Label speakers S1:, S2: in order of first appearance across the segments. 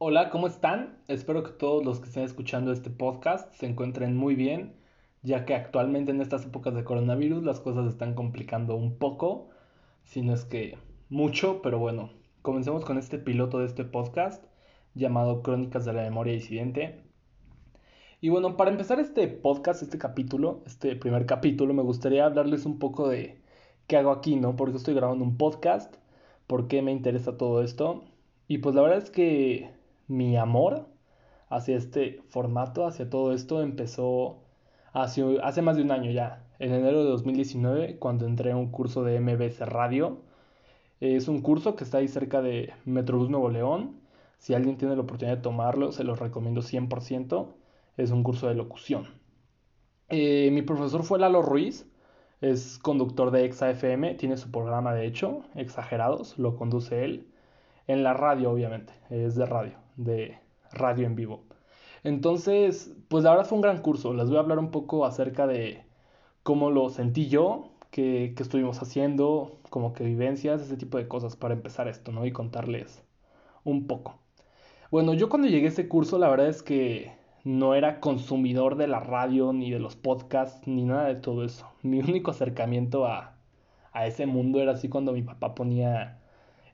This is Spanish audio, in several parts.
S1: Hola, ¿cómo están? Espero que todos los que estén escuchando este podcast se encuentren muy bien, ya que actualmente en estas épocas de coronavirus las cosas están complicando un poco, si no es que mucho, pero bueno, comencemos con este piloto de este podcast llamado Crónicas de la Memoria Disidente. Y bueno, para empezar este podcast, este capítulo, este primer capítulo, me gustaría hablarles un poco de qué hago aquí, ¿no? Porque estoy grabando un podcast, por qué me interesa todo esto. Y pues la verdad es que mi amor hacia este formato, hacia todo esto, empezó hace, hace más de un año ya, en enero de 2019, cuando entré a un curso de MBS Radio. Es un curso que está ahí cerca de Metrobús Nuevo León. Si alguien tiene la oportunidad de tomarlo, se los recomiendo 100%. Es un curso de locución. Eh, mi profesor fue Lalo Ruiz, es conductor de EXA-FM, tiene su programa de hecho, Exagerados, lo conduce él. En la radio, obviamente, es de radio de radio en vivo. Entonces, pues la verdad fue un gran curso. Les voy a hablar un poco acerca de cómo lo sentí yo, qué, estuvimos haciendo, como que vivencias, ese tipo de cosas para empezar esto, ¿no? Y contarles un poco. Bueno, yo cuando llegué a ese curso, la verdad es que no era consumidor de la radio, ni de los podcasts, ni nada de todo eso. Mi único acercamiento a, a ese mundo era así cuando mi papá ponía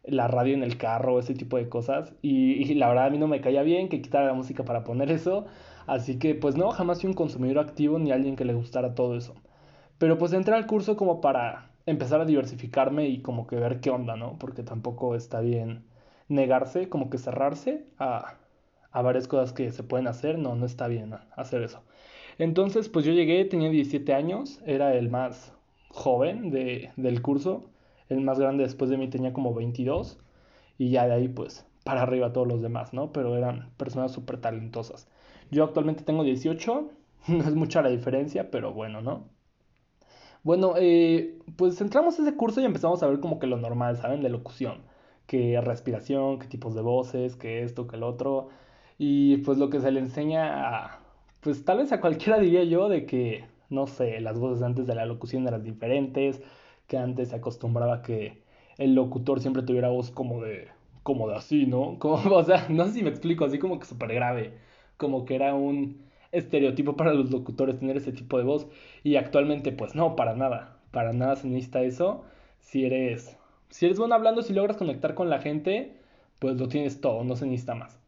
S1: la radio en el carro, ese tipo de cosas. Y, la verdad a mí no me caía bien que quitara la música para poner eso. Así que pues no, jamás fui un consumidor activo ni alguien que le gustara todo eso. Pero pues entré al curso como para empezar a diversificarme y como que ver qué onda, ¿no? Porque tampoco está bien negarse, como que cerrarse a, a varias cosas que se pueden hacer. No, no está bien hacer eso. Entonces pues yo llegué, tenía 17 años, era el más joven de, del curso el más grande después de mí tenía como 22 y ya de ahí pues para arriba todos los demás, ¿no? Pero eran personas súper talentosas. Yo actualmente tengo 18, no es mucha la diferencia, pero bueno, ¿no? Bueno, eh, pues entramos a ese curso y empezamos a ver como que lo normal, ¿saben? De locución, que respiración, qué tipos de voces, que esto, que el otro. Y pues lo que se le enseña a, pues tal vez a cualquiera diría yo, de que, no sé, las voces antes de la locución eran diferentes, que antes se acostumbraba que el locutor siempre tuviera voz como de, como de así, ¿no? Como, o sea, no sé si me explico, así como que súper grave, como que era un estereotipo para los locutores tener ese tipo de voz y actualmente pues no, para nada, para nada se necesita eso, si eres, si eres bueno hablando, si logras conectar con la gente, pues lo tienes todo, no se necesita más.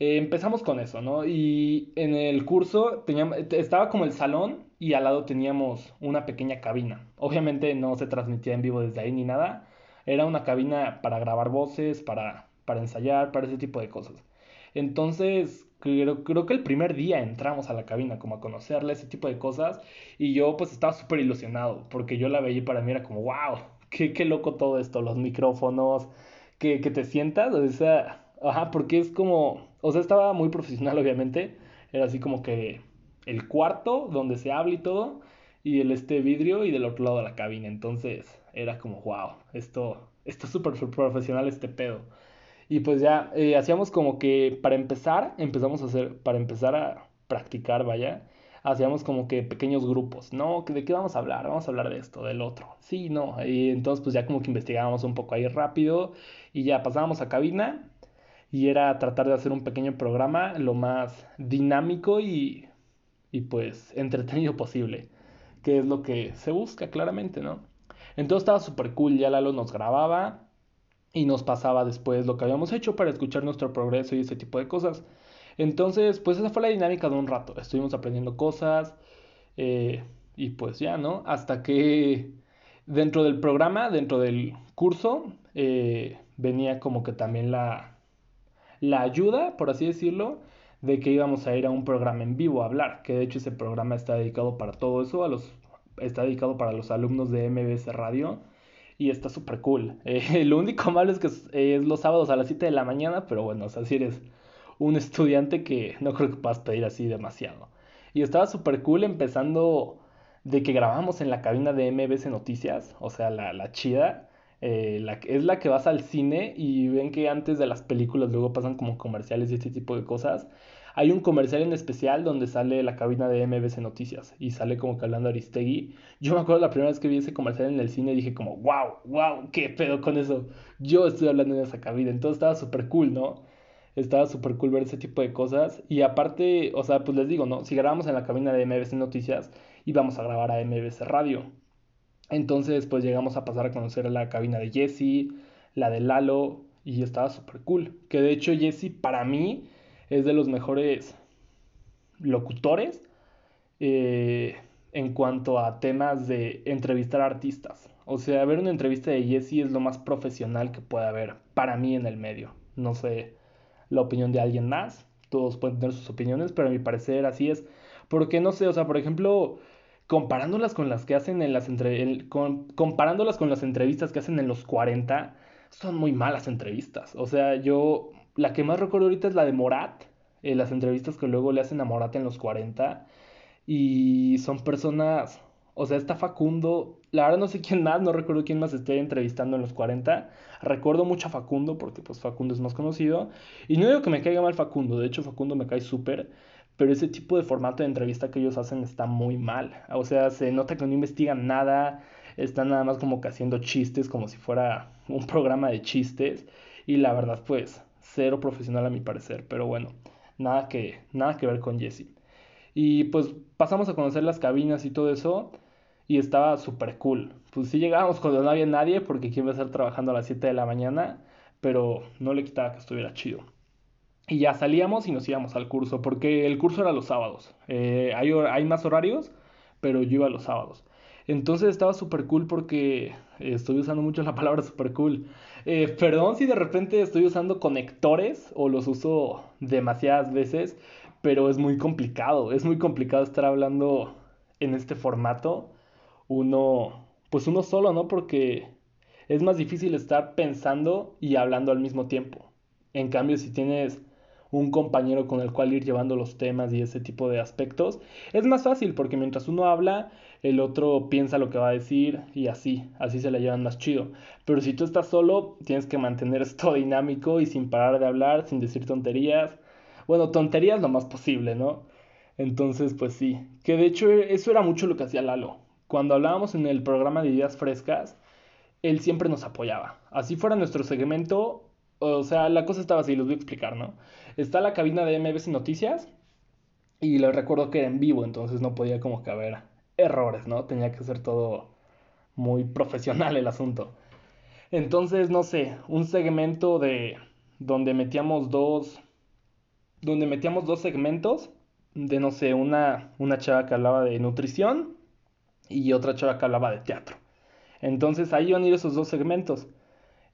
S1: Eh, empezamos con eso, ¿no? Y en el curso teníamos, estaba como el salón y al lado teníamos una pequeña cabina. Obviamente no se transmitía en vivo desde ahí ni nada. Era una cabina para grabar voces, para, para ensayar, para ese tipo de cosas. Entonces, creo, creo que el primer día entramos a la cabina como a conocerle ese tipo de cosas y yo pues estaba súper ilusionado porque yo la veía y para mí era como, wow, qué, qué loco todo esto, los micrófonos, que, que te sientas, o sea, ajá, porque es como o sea, estaba muy profesional, obviamente. Era así como que el cuarto donde se habla y todo, y el este vidrio y del otro lado de la cabina. Entonces era como, wow, esto, esto es súper profesional este pedo. Y pues ya, eh, hacíamos como que para empezar, empezamos a hacer, para empezar a practicar, vaya, hacíamos como que pequeños grupos, ¿no? ¿De qué vamos a hablar? Vamos a hablar de esto, del otro. Sí, no. Y entonces pues ya como que investigábamos un poco ahí rápido y ya pasábamos a cabina y era tratar de hacer un pequeño programa lo más dinámico y, y pues entretenido posible, que es lo que se busca claramente, ¿no? Entonces estaba súper cool, ya Lalo nos grababa y nos pasaba después lo que habíamos hecho para escuchar nuestro progreso y ese tipo de cosas. Entonces, pues esa fue la dinámica de un rato, estuvimos aprendiendo cosas eh, y pues ya, ¿no? Hasta que dentro del programa, dentro del curso, eh, venía como que también la, la ayuda, por así decirlo, de que íbamos a ir a un programa en vivo a hablar, que de hecho ese programa está dedicado para todo eso, a los, está dedicado para los alumnos de MBS Radio y está súper cool. Eh, lo único malo es que es, los sábados a las 7 de la mañana, pero bueno, o sea, si eres un estudiante que no creo que puedas pedir así demasiado. Y estaba súper cool empezando de que grabamos en la cabina de MBS Noticias, o sea, la, la chida. Eh, la, es la que vas al cine y ven que antes de las películas luego pasan como comerciales y este tipo de cosas. Hay un comercial en especial donde sale la cabina de MBC Noticias y sale como que hablando Aristegui. Yo me acuerdo la primera vez que vi ese comercial en el cine y dije como, wow, wow, qué pedo con eso. Yo estoy hablando en esa cabina, entonces estaba súper cool, ¿no? Estaba súper cool ver ese tipo de cosas. Y aparte, o sea, pues les digo, ¿no? Si grabamos en la cabina de MBC Noticias, íbamos a grabar a MBC Radio. Entonces, pues llegamos a pasar a conocer la cabina de Jesse, la de Lalo, y estaba súper cool. Que de hecho Jesse para mí es de los mejores locutores eh, en cuanto a temas de entrevistar artistas. O sea, ver una entrevista de Jesse es lo más profesional que puede haber para mí en el medio. No sé la opinión de alguien más, todos pueden tener sus opiniones, pero a mi parecer así es. Porque no sé, o sea, por ejemplo, comparándolas con las que hacen en las entre... comparándolas con las entrevistas que hacen en los 40, son muy malas entrevistas. O sea, yo la que más recuerdo ahorita es la de Morat, eh, las entrevistas que luego le hacen a Morat en los 40 y son personas, o sea, está Facundo, la verdad no sé quién más, no recuerdo quién más esté entrevistando en los 40. Recuerdo mucho a Facundo porque pues Facundo es más conocido y no digo que me caiga mal Facundo, de hecho Facundo me cae súper pero ese tipo de formato de entrevista que ellos hacen está muy mal. O sea, se nota que no investigan nada, están nada más como que haciendo chistes como si fuera un programa de chistes y la verdad pues cero profesional a mi parecer, pero bueno, nada que, nada que ver con Jesse. Y pues pasamos a conocer las cabinas y todo eso y estaba súper cool. Pues sí llegábamos cuando no había nadie porque quién iba a estar trabajando a las 7 de la mañana, pero no le quitaba que estuviera chido. Y ya salíamos y nos íbamos al curso, porque el curso era los sábados. Eh, hay, hay, más horarios, pero yo iba los sábados. Entonces estaba súper cool porque estoy usando mucho la palabra súper cool. Eh, perdón si de repente estoy usando conectores o los uso demasiadas veces, pero es muy complicado. Es muy complicado estar hablando en este formato. Uno, pues uno solo, ¿no? Porque es más difícil estar pensando y hablando al mismo tiempo. En cambio, si tienes un compañero con el cual ir llevando los temas y ese tipo de aspectos, es más fácil porque mientras uno habla, el otro piensa lo que va a decir y así, así se la llevan más chido. Pero si tú estás solo, tienes que mantener esto dinámico y sin parar de hablar, sin decir tonterías. Bueno, tonterías lo más posible, ¿no? Entonces, pues sí, que de hecho eso era mucho lo que hacía Lalo. Cuando hablábamos en el programa de ideas frescas, él siempre nos apoyaba. Así fuera nuestro segmento, o sea, la cosa estaba así, los voy a explicar, ¿no? Está la cabina de MBC Noticias y les recuerdo que era en vivo, entonces no podía como que haber errores, ¿no? Tenía que ser todo muy profesional el asunto. Entonces, no sé, un segmento de donde metíamos dos donde metíamos dos segmentos de no sé, una una chava que hablaba de nutrición y otra chava que hablaba de teatro. Entonces ahí iban a ir esos dos segmentos.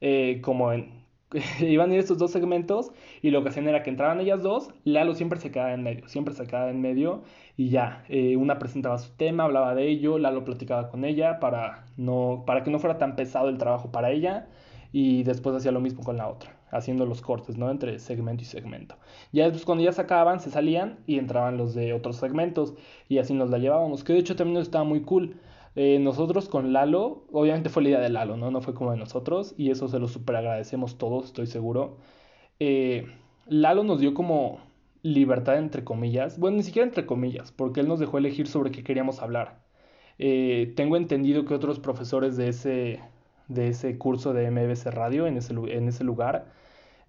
S1: Eh, como en, iban a ir estos dos segmentos y lo que hacían era que entraban ellas dos, Lalo siempre se quedaba en medio, siempre se quedaba en medio y ya, eh, una presentaba su tema, hablaba de ello, Lalo platicaba con ella para, no, para que no fuera tan pesado el trabajo para ella y después hacía lo mismo con la otra, haciendo los cortes, ¿no? Entre segmento y segmento. Ya después cuando ya se se salían y entraban los de otros segmentos y así nos la llevábamos, que de hecho también estaba muy cool eh, nosotros con Lalo, obviamente fue la idea de Lalo, ¿no? No fue como de nosotros y eso se lo super agradecemos todos, estoy seguro. Eh, Lalo nos dio como libertad entre comillas, bueno, ni siquiera entre comillas, porque él nos dejó elegir sobre qué queríamos hablar. Eh, tengo entendido que otros profesores de ese, de ese curso de MBC Radio en ese, en ese lugar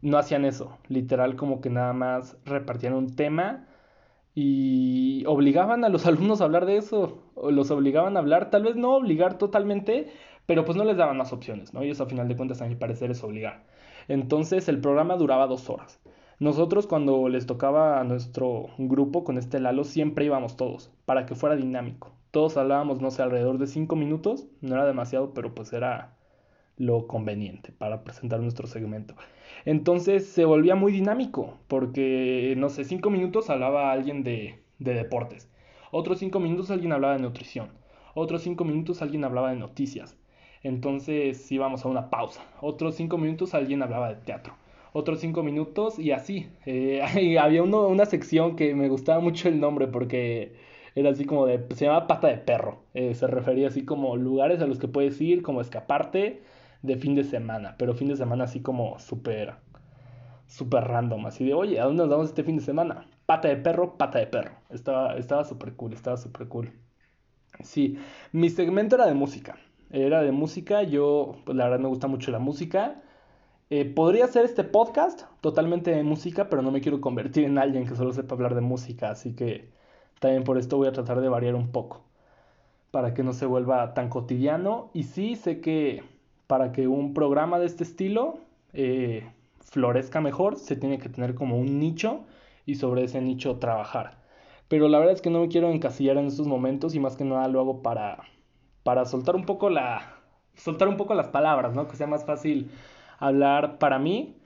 S1: no hacían eso, literal como que nada más repartían un tema y obligaban a los alumnos a hablar de eso, o los obligaban a hablar, tal vez no obligar totalmente, pero pues no les daban más opciones, ¿no? Y eso a final de cuentas a mi parecer es obligar. Entonces el programa duraba dos horas. Nosotros cuando les tocaba a nuestro grupo con este Lalo siempre íbamos todos, para que fuera dinámico. Todos hablábamos, no sé, alrededor de cinco minutos, no era demasiado, pero pues era lo conveniente para presentar nuestro segmento. Entonces se volvía muy dinámico, porque, no sé, cinco minutos hablaba alguien de, de deportes, otros cinco minutos alguien hablaba de nutrición, otros cinco minutos alguien hablaba de noticias. Entonces íbamos a una pausa, otros cinco minutos alguien hablaba de teatro, otros cinco minutos y así. Eh, había una sección que me gustaba mucho el nombre porque era así como de, se llamaba pata de perro, eh, se refería así como lugares a los que puedes ir, como escaparte de fin de semana, pero fin de semana así como súper, súper random, así de, oye, ¿a dónde nos vamos este fin de semana? Pata de perro, pata de perro. Estaba, estaba súper cool, estaba súper cool. Sí, mi segmento era de música. Era de música, yo, pues la verdad me gusta mucho la música. Eh, podría ser este podcast totalmente de música, pero no me quiero convertir en alguien que solo sepa hablar de música, así que también por esto voy a tratar de variar un poco, para que no se vuelva tan cotidiano. Y sí, sé que para que un programa de este estilo eh, florezca mejor, se tiene que tener como un nicho y sobre ese nicho trabajar. Pero la verdad es que no me quiero encasillar en estos momentos y más que nada lo hago para, para soltar un poco la... soltar un poco las palabras, ¿no? Que sea más fácil hablar para mí,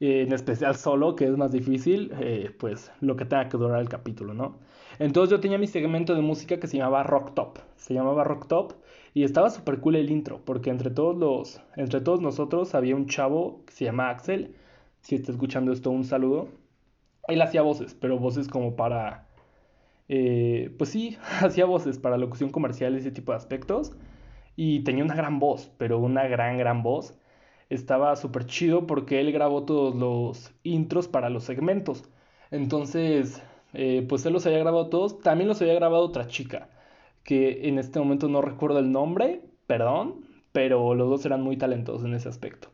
S1: eh, en especial solo, que es más difícil, eh, pues lo que tenga que durar el capítulo, ¿no? Entonces yo tenía mi segmento de música que se llamaba Rock Top, se llamaba Rock Top y estaba súper cool el intro, porque entre todos los, entre todos nosotros había un chavo que se llama Axel, si está escuchando esto un saludo, él hacía voces, pero voces como para, eh, pues sí, hacía voces para locución comercial ese tipo de aspectos, y tenía una gran voz, pero una gran, gran voz estaba súper chido porque él grabó todos los intros para los segmentos. Entonces, eh, pues él los había grabado todos. También los había grabado otra chica, que en este momento no recuerdo el nombre, perdón, pero los dos eran muy talentosos en ese aspecto.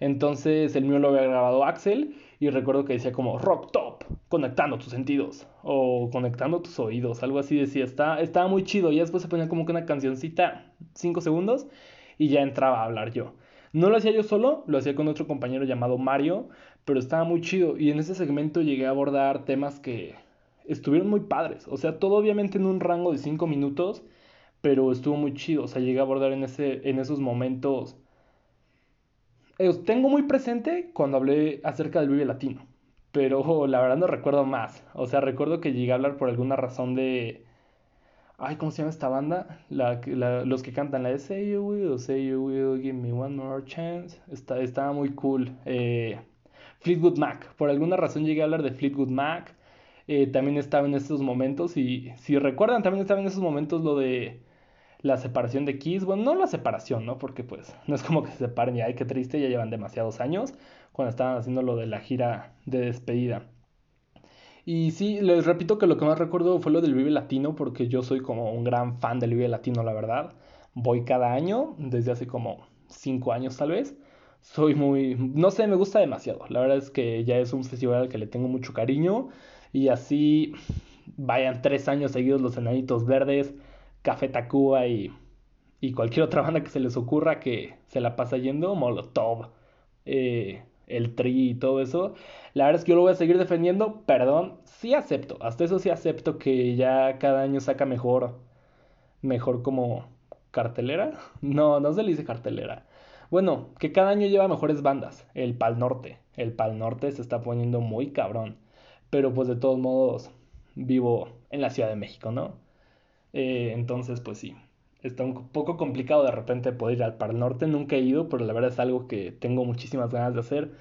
S1: Entonces, el mío lo había grabado Axel y recuerdo que decía como rock top, conectando tus sentidos o conectando tus oídos, algo así decía. Está, estaba muy chido y después se ponía como que una cancioncita, 5 segundos, y ya entraba a hablar yo. No lo hacía yo solo, lo hacía con otro compañero llamado Mario, pero estaba muy chido. Y en ese segmento llegué a abordar temas que estuvieron muy padres. O sea, todo obviamente en un rango de 5 minutos, pero estuvo muy chido. O sea, llegué a abordar en, ese, en esos momentos. Eh, tengo muy presente cuando hablé acerca del Vive Latino, pero la verdad no recuerdo más. O sea, recuerdo que llegué a hablar por alguna razón de Ay, ¿cómo se llama esta banda? La, los que cantan la de Say You Will, Say You Will, Give Me One More Chance. Está, estaba muy cool. Eh, Fleetwood Mac. Por alguna razón llegué a hablar de Fleetwood Mac. Eh, también estaba en estos momentos. Y si recuerdan, también estaba en esos momentos lo de la separación de Kiss. Bueno, no la separación, ¿no? Porque pues no es como que se separen y ay, qué triste, ya llevan demasiados años. Cuando estaban haciendo lo de la gira de despedida. Y sí, les repito que lo que más recuerdo fue lo del Vive Latino, porque yo soy como un gran fan del Vive Latino, la verdad. Voy cada año, desde hace como cinco años tal vez. Soy muy, no sé, me gusta demasiado. La verdad es que ya es un festival al que le tengo mucho cariño. Y así vayan tres años seguidos los Enanitos Verdes, Café Tacuba y, y cualquier otra banda que se les ocurra que se la pasa yendo, Molotov. Eh, el tri y todo eso. La verdad es que yo lo voy a seguir defendiendo, perdón, sí acepto, hasta eso sí acepto que ya cada año saca mejor, mejor como cartelera. No, no se le dice cartelera. Bueno, que cada año lleva mejores bandas. El Pal Norte, el Pal Norte se está poniendo muy cabrón. Pero pues de todos modos vivo en la Ciudad de México, ¿no? Eh, entonces pues sí, está un poco complicado de repente poder ir al Par Norte. Nunca he ido, pero la verdad es algo que tengo muchísimas ganas de hacer.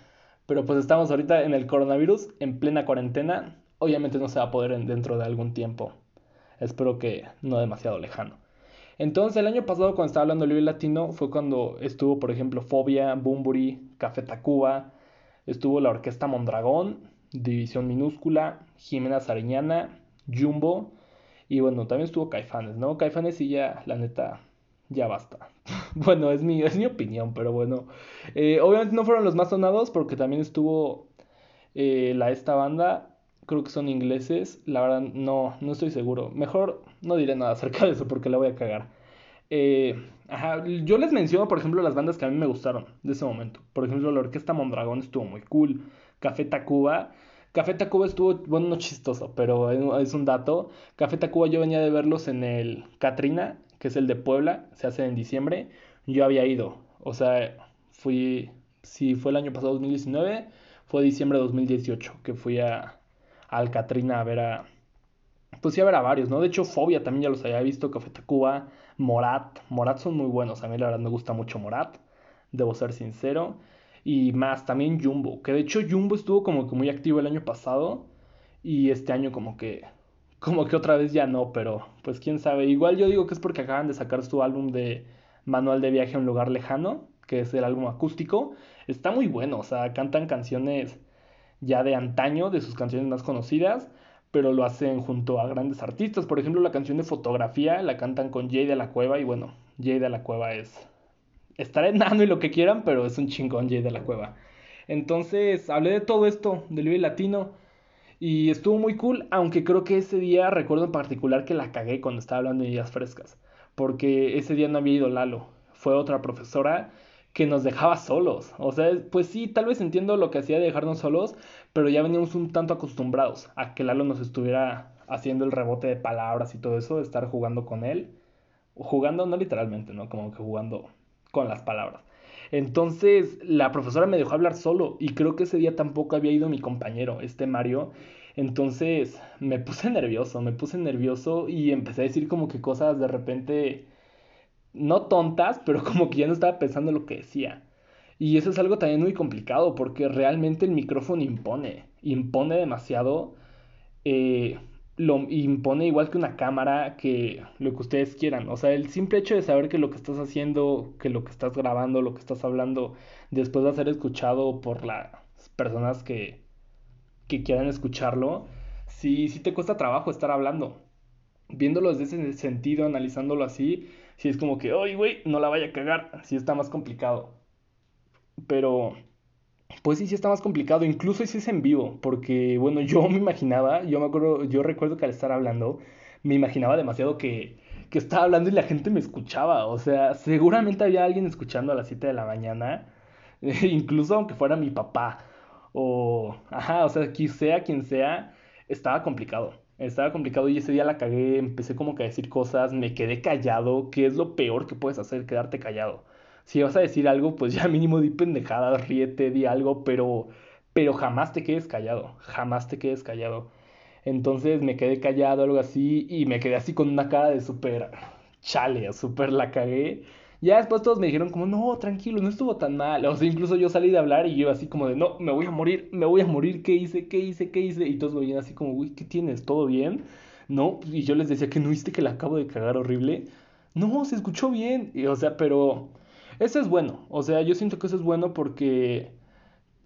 S1: Pero pues estamos ahorita en el coronavirus, en plena cuarentena. Obviamente no se va a poder dentro de algún tiempo. Espero que no demasiado lejano. Entonces el año pasado cuando estaba hablando Libre Latino fue cuando estuvo por ejemplo Fobia, Bumburi, Café Tacuba, estuvo la Orquesta Mondragón, División Minúscula, Jimena Sariñana, Jumbo, y bueno, también estuvo Caifanes, ¿no? Caifanes y ya, la neta, ya basta. bueno, es mi, es mi opinión, pero bueno. Eh, obviamente no fueron los más sonados porque también estuvo eh, la esta banda. Creo que son ingleses. La verdad, no, no estoy seguro. Mejor no diré nada acerca de eso porque la voy a cagar. Eh, ajá, yo les menciono, por ejemplo, las bandas que a mí me gustaron de ese momento. Por ejemplo, la Orquesta Mondragón estuvo muy cool. Café Tacuba Café Tacuba estuvo, bueno, no chistoso, pero es un dato. Café Tacuba yo venía de verlos en el Katrina, que es el de Puebla, se hace en diciembre. Yo había ido, o sea, fui, si fue el año pasado 2019, fue diciembre de 2018 que fui a, al Katrina a ver a, pues sí a ver a varios, ¿no? De hecho, Fobia también ya los había visto, Café Tacuba, Morat, Morat son muy buenos, a mí la verdad me gusta mucho Morat, debo ser sincero y más también Jumbo, que de hecho Jumbo estuvo como que muy activo el año pasado y este año como que como que otra vez ya no, pero pues quién sabe. Igual yo digo que es porque acaban de sacar su álbum de Manual de viaje a un lugar lejano, que es el álbum acústico. Está muy bueno, o sea, cantan canciones ya de antaño, de sus canciones más conocidas, pero lo hacen junto a grandes artistas. Por ejemplo, la canción de fotografía la cantan con Jay de la Cueva y bueno, Jay de la Cueva es estará enano y lo que quieran, pero es un chingón Jay de la Cueva. Entonces hablé de todo esto, del Vive Latino. Y estuvo muy cool, aunque creo que ese día recuerdo en particular que la cagué cuando estaba hablando de ideas frescas. Porque ese día no había ido Lalo. Fue otra profesora que nos dejaba solos. O sea, pues sí, tal vez entiendo lo que hacía de dejarnos solos, pero ya veníamos un tanto acostumbrados a que Lalo nos estuviera haciendo el rebote de palabras y todo eso, de estar jugando con él. Jugando, no literalmente, ¿no? Como que jugando con las palabras. Entonces, la profesora me dejó hablar solo y creo que ese día tampoco había ido mi compañero, este Mario. Entonces, me puse nervioso, me puse nervioso y empecé a decir como que cosas de repente no tontas, pero como que ya no estaba pensando lo que decía. Y eso es algo también muy complicado porque realmente el micrófono impone, impone demasiado. Eh, lo impone igual que una cámara, que lo que ustedes quieran. O sea, el simple hecho de saber que lo que estás haciendo, que lo que estás grabando, lo que estás hablando, después de ser escuchado por las personas que, que quieran escucharlo, sí, sí te cuesta trabajo estar hablando. Viéndolo desde ese sentido, analizándolo así, si es como que, oye, güey, no la vaya a cagar, si está más complicado. Pero, pues sí, sí está más complicado, incluso si es en vivo, porque, bueno, yo me imaginaba, yo me acuerdo, yo recuerdo que al estar hablando, me imaginaba demasiado que, que estaba hablando y la gente me escuchaba, o sea, seguramente había alguien escuchando a las 7 de la mañana, incluso aunque fuera mi papá, o, ajá, o sea, quien sea quien sea, estaba complicado. Estaba complicado y ese día la cagué, empecé como que a decir cosas, me quedé callado, que es lo peor que puedes hacer, quedarte callado. Si vas a decir algo, pues ya mínimo di pendejadas, ríete, di algo, pero, pero jamás te quedes callado, jamás te quedes callado. Entonces me quedé callado, algo así, y me quedé así con una cara de súper chale, súper la cagué. Ya después todos me dijeron como, no, tranquilo, no estuvo tan mal. O sea, incluso yo salí de hablar y yo así como de, no, me voy a morir, me voy a morir, ¿qué hice? ¿Qué hice? ¿Qué hice? Y todos me veían así como, uy, ¿qué tienes? ¿Todo bien? No, y yo les decía que no viste que la acabo de cagar horrible. No, se escuchó bien. Y, o sea, pero eso es bueno. O sea, yo siento que eso es bueno porque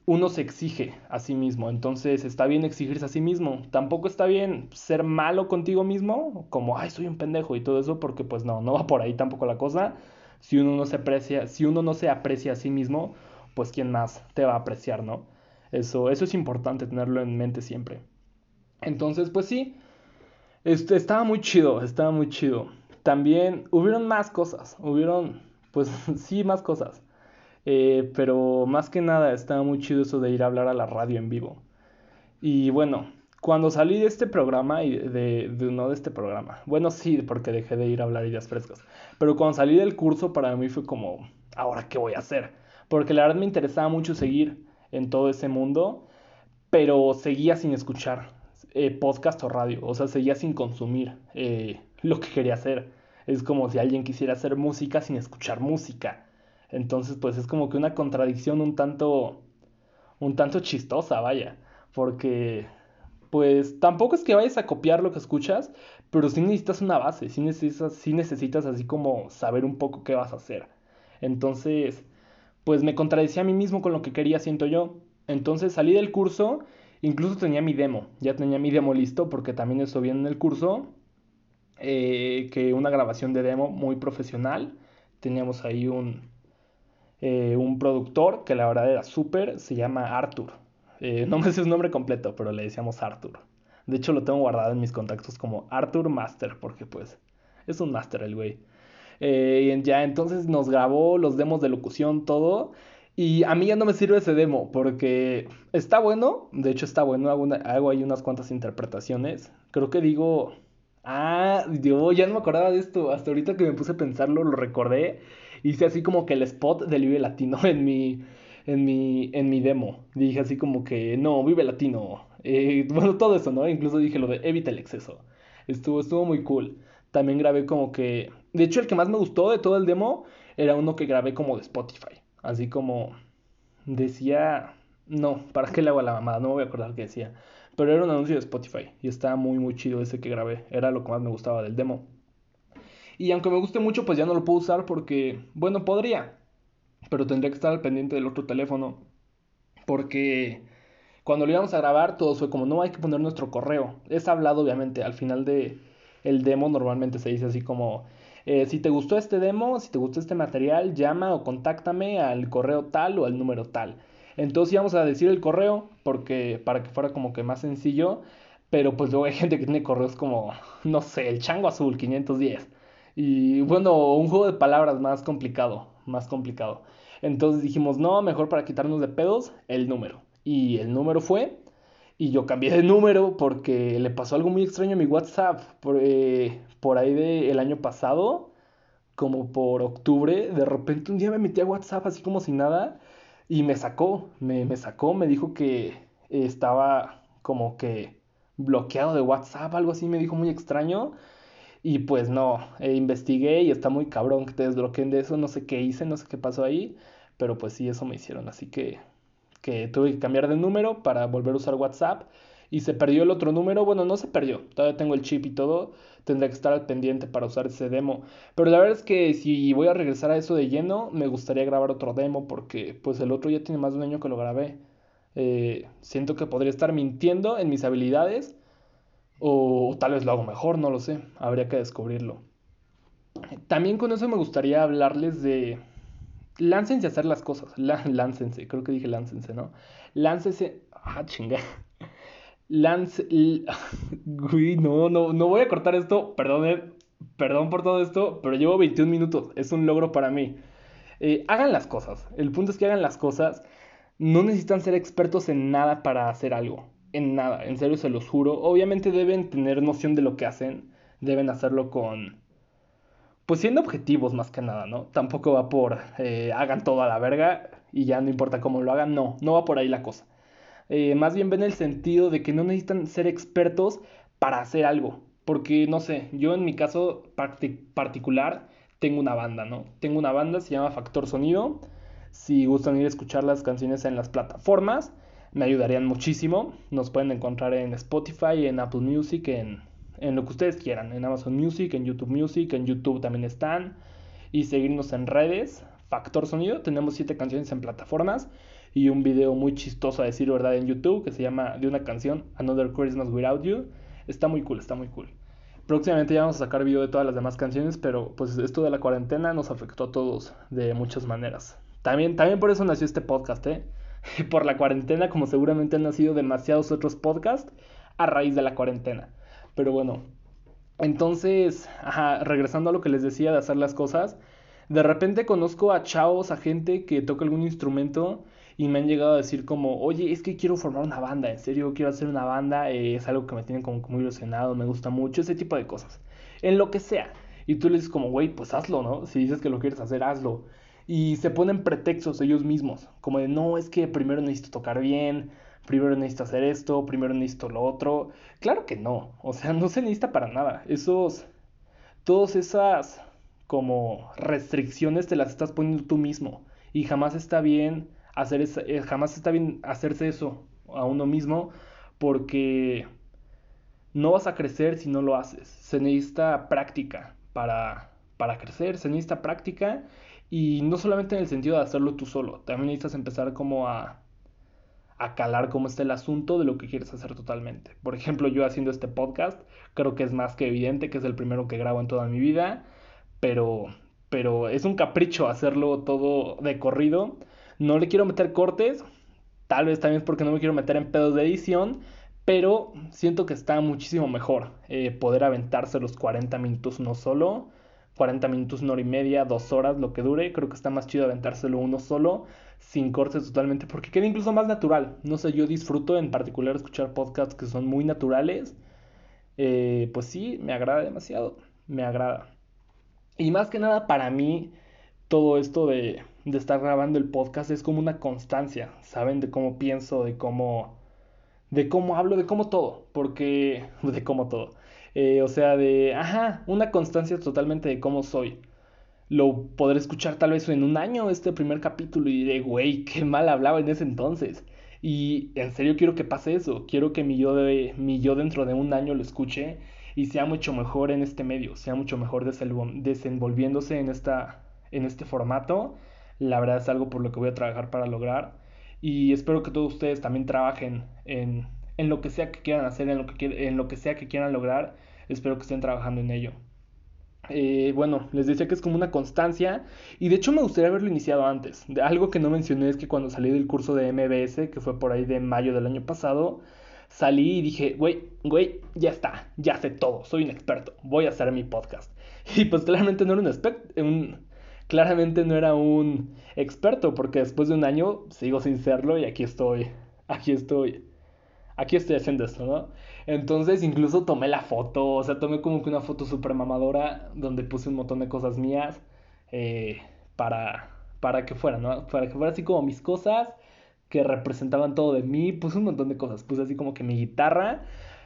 S1: uno se exige a sí mismo. Entonces está bien exigirse a sí mismo. Tampoco está bien ser malo contigo mismo, como, ay, soy un pendejo y todo eso, porque pues no, no va por ahí tampoco la cosa si uno no se aprecia, si uno no se aprecia a sí mismo, pues quién más te va a apreciar, ¿no? Eso, eso es importante tenerlo en mente siempre. Entonces, pues sí, este, estaba muy chido, estaba muy chido. También hubieron más cosas, hubieron, pues sí, más cosas. Eh, pero más que nada estaba muy chido eso de ir a hablar a la radio en vivo. Y bueno, cuando salí de este programa y de, no de este programa, bueno sí, porque dejé de ir a hablar ideas frescas, pero cuando salí del curso para mí fue como, ahora qué voy a hacer, porque la verdad me interesaba mucho seguir en todo ese mundo, pero seguía sin escuchar eh, podcast o radio, o sea, seguía sin consumir eh, lo que quería hacer. Es como si alguien quisiera hacer música sin escuchar música. Entonces, pues es como que una contradicción un tanto, un tanto chistosa, vaya, porque pues tampoco es que vayas a copiar lo que escuchas, pero sí necesitas una base, sí necesitas, sí necesitas así como saber un poco qué vas a hacer. Entonces, pues me contradecía a mí mismo con lo que quería, siento yo. Entonces salí del curso, incluso tenía mi demo, ya tenía mi demo listo porque también eso viene en el curso, eh, que una grabación de demo muy profesional. Teníamos ahí un, eh, un productor que la verdad era súper, se llama Arthur. Eh, no me sé su nombre completo, pero le decíamos Arthur. De hecho, lo tengo guardado en mis contactos como Arthur Master, porque pues es un master el güey. Eh, ya entonces nos grabó los demos de locución, todo. Y a mí ya no me sirve ese demo, porque está bueno. De hecho, está bueno. Hago, hago ahí unas cuantas interpretaciones. Creo que digo. Ah, Dios, ya no me acordaba de esto. Hasta ahorita que me puse a pensarlo, lo recordé. Hice así como que el spot del Vive Latino en mi en mi, en mi demo. Dije así como que, no, vive latino. Eh, bueno, todo eso, ¿no? Incluso dije lo de evita el exceso. Estuvo, estuvo muy cool. También grabé como que... De hecho, el que más me gustó de todo el demo era uno que grabé como de Spotify. Así como decía... No, ¿para qué le hago a la mamada? No me voy a acordar qué decía. Pero era un anuncio de Spotify. Y estaba muy, muy chido ese que grabé. Era lo que más me gustaba del demo. Y aunque me guste mucho, pues ya no lo puedo usar porque, bueno, podría pero tendría que estar al pendiente del otro teléfono porque cuando lo íbamos a grabar todo fue como no hay que poner nuestro correo es hablado obviamente al final de el demo normalmente se dice así como Eh, si te gustó este demo, si te gustó este material, llama o contáctame al correo tal o al número tal. Entonces íbamos a decir el correo porque para que fuera como que más sencillo, pero pues luego hay gente que tiene correos como, no sé, el chango azul 510. Y bueno, un juego de palabras más complicado, más complicado. Entonces dijimos, no, mejor para quitarnos de pedos, el número. Y el número fue, y yo cambié de número porque le pasó algo muy extraño a mi WhatsApp. Por, eh, por ahí del año pasado, como por octubre, de repente un día me metí a WhatsApp así como si nada y me sacó, me, me sacó, me dijo que estaba como que bloqueado de WhatsApp, algo así, me dijo muy extraño. Y pues no, eh, investigué y está muy cabrón que te desbloqueen de eso, no sé qué hice, no sé qué pasó ahí, pero pues sí, eso me hicieron, así que, que tuve que cambiar de número para volver a usar WhatsApp y se perdió el otro número, bueno, no se perdió, todavía tengo el chip y todo, tendré que estar al pendiente para usar ese demo, pero la verdad es que si voy a regresar a eso de lleno, me gustaría grabar otro demo porque pues el otro ya tiene más de un año que lo grabé. Eh, siento que podría estar mintiendo en mis habilidades o tal vez lo hago mejor, no lo sé. Habría que descubrirlo. También con eso me gustaría hablarles de... Láncense a hacer las cosas. láncense, creo que dije láncense, ¿no? Láncense... Ah, chinga. Lance... No, no, no voy a cortar esto. Perdón, perdón por todo esto, pero llevo 21 minutos. Es un logro para mí. Eh, hagan las cosas. El punto es que hagan las cosas. No necesitan ser expertos en nada para hacer algo en nada, en serio se los juro. Obviamente deben tener noción de lo que hacen, deben hacerlo con... Pues siendo objetivos más que nada, ¿no? Tampoco va por eh, hagan todo a la verga y ya no importa cómo lo hagan, no, no va por ahí la cosa. Eh, más bien ven el sentido de que no necesitan ser expertos para hacer algo. Porque, no sé, yo en mi caso particular tengo una banda, ¿no? Tengo una banda, se llama Factor Sonido. Si gustan ir a escuchar las canciones en las plataformas, me ayudarían muchísimo. Nos pueden encontrar en Spotify, en Apple Music, en, en, lo que ustedes quieran, en Amazon Music, en YouTube Music, en YouTube también están. Y seguirnos en redes. Factor Sonido, tenemos siete canciones en plataformas y un video muy chistoso a decir verdad en YouTube que se llama de una canción Another Christmas Without You. Está muy cool, está muy cool. Próximamente ya vamos a sacar video de todas las demás canciones, pero pues esto de la cuarentena nos afectó a todos de muchas maneras. También, también por eso nació este podcast, ¿eh? por la cuarentena, como seguramente han nacido demasiados otros podcasts a raíz de la cuarentena. Pero bueno, entonces, regresando a lo que les decía de hacer las cosas, de repente conozco a chavos, a gente que toca algún instrumento y me han llegado a decir como, oye, es que quiero formar una banda, en serio, quiero hacer una banda, eh, es algo que me tiene como muy ilusionado, me gusta mucho, ese tipo de cosas. En lo que sea. Y tú le dices como, güey, pues hazlo, ¿no? Si dices que lo quieres hacer, hazlo y se ponen pretextos ellos mismos, como de no, es que primero necesito tocar bien, primero necesito hacer esto, primero necesito lo otro. Claro que no, o sea, no se necesita para nada. Esos, todas esas como restricciones te las estás poniendo tú mismo y jamás está bien hacer eh, jamás está bien hacerse eso a uno mismo porque no vas a crecer si no lo haces. Se necesita práctica para, para crecer, se necesita práctica y no solamente en el sentido de hacerlo tú solo, también necesitas empezar como a, a calar cómo está el asunto de lo que quieres hacer totalmente. Por ejemplo, yo haciendo este podcast, creo que es más que evidente que es el primero que grabo en toda mi vida, pero, pero es un capricho hacerlo todo de corrido. No le quiero meter cortes, tal vez también es porque no me quiero meter en pedos de edición, pero siento que está muchísimo mejor eh, poder aventarse los 40 minutos uno solo 40 minutos, una hora y media, dos horas, lo que dure. Creo que está más chido aventárselo uno solo, sin cortes totalmente, porque queda incluso más natural. No sé, yo disfruto en particular escuchar podcasts que son muy naturales. Eh, pues sí, me agrada demasiado, me agrada. Y más que nada para mí, todo esto de, de estar grabando el podcast es como una constancia, ¿saben? De cómo pienso, de cómo... De cómo hablo, de cómo todo, porque... De cómo todo eh, o sea, de, ajá, una constancia totalmente de cómo soy. Lo podré escuchar tal vez en un año este primer capítulo y diré, güey, qué mal hablaba en ese entonces. Y en serio quiero que pase eso. Quiero que mi yo, de, mi yo dentro de un año lo escuche y sea mucho mejor en este medio, sea mucho mejor desenvolviéndose en, esta, en este formato. La verdad es algo por lo que voy a trabajar para lograr. Y espero que todos ustedes también trabajen en, en lo que sea que quieran hacer, en lo que, en lo que sea que quieran lograr Espero que estén trabajando en ello. Eh, bueno, les decía que es como una constancia y de hecho me gustaría haberlo iniciado antes. De, algo que no mencioné es que cuando salí del curso de MBS, que fue por ahí de mayo del año pasado, salí y dije, güey, güey, ya está, ya sé todo, soy un experto, voy a hacer mi podcast. Y pues claramente no era un, un claramente no era un experto porque después de un año sigo sin serlo y aquí estoy, aquí estoy, aquí estoy haciendo esto, ¿no? Entonces incluso tomé la foto, o sea, tomé como que una foto súper mamadora donde puse un montón de cosas mías eh, para, para que fuera, ¿no? Para que fuera así como mis cosas que representaban todo de mí, puse un montón de cosas, puse así como que mi guitarra,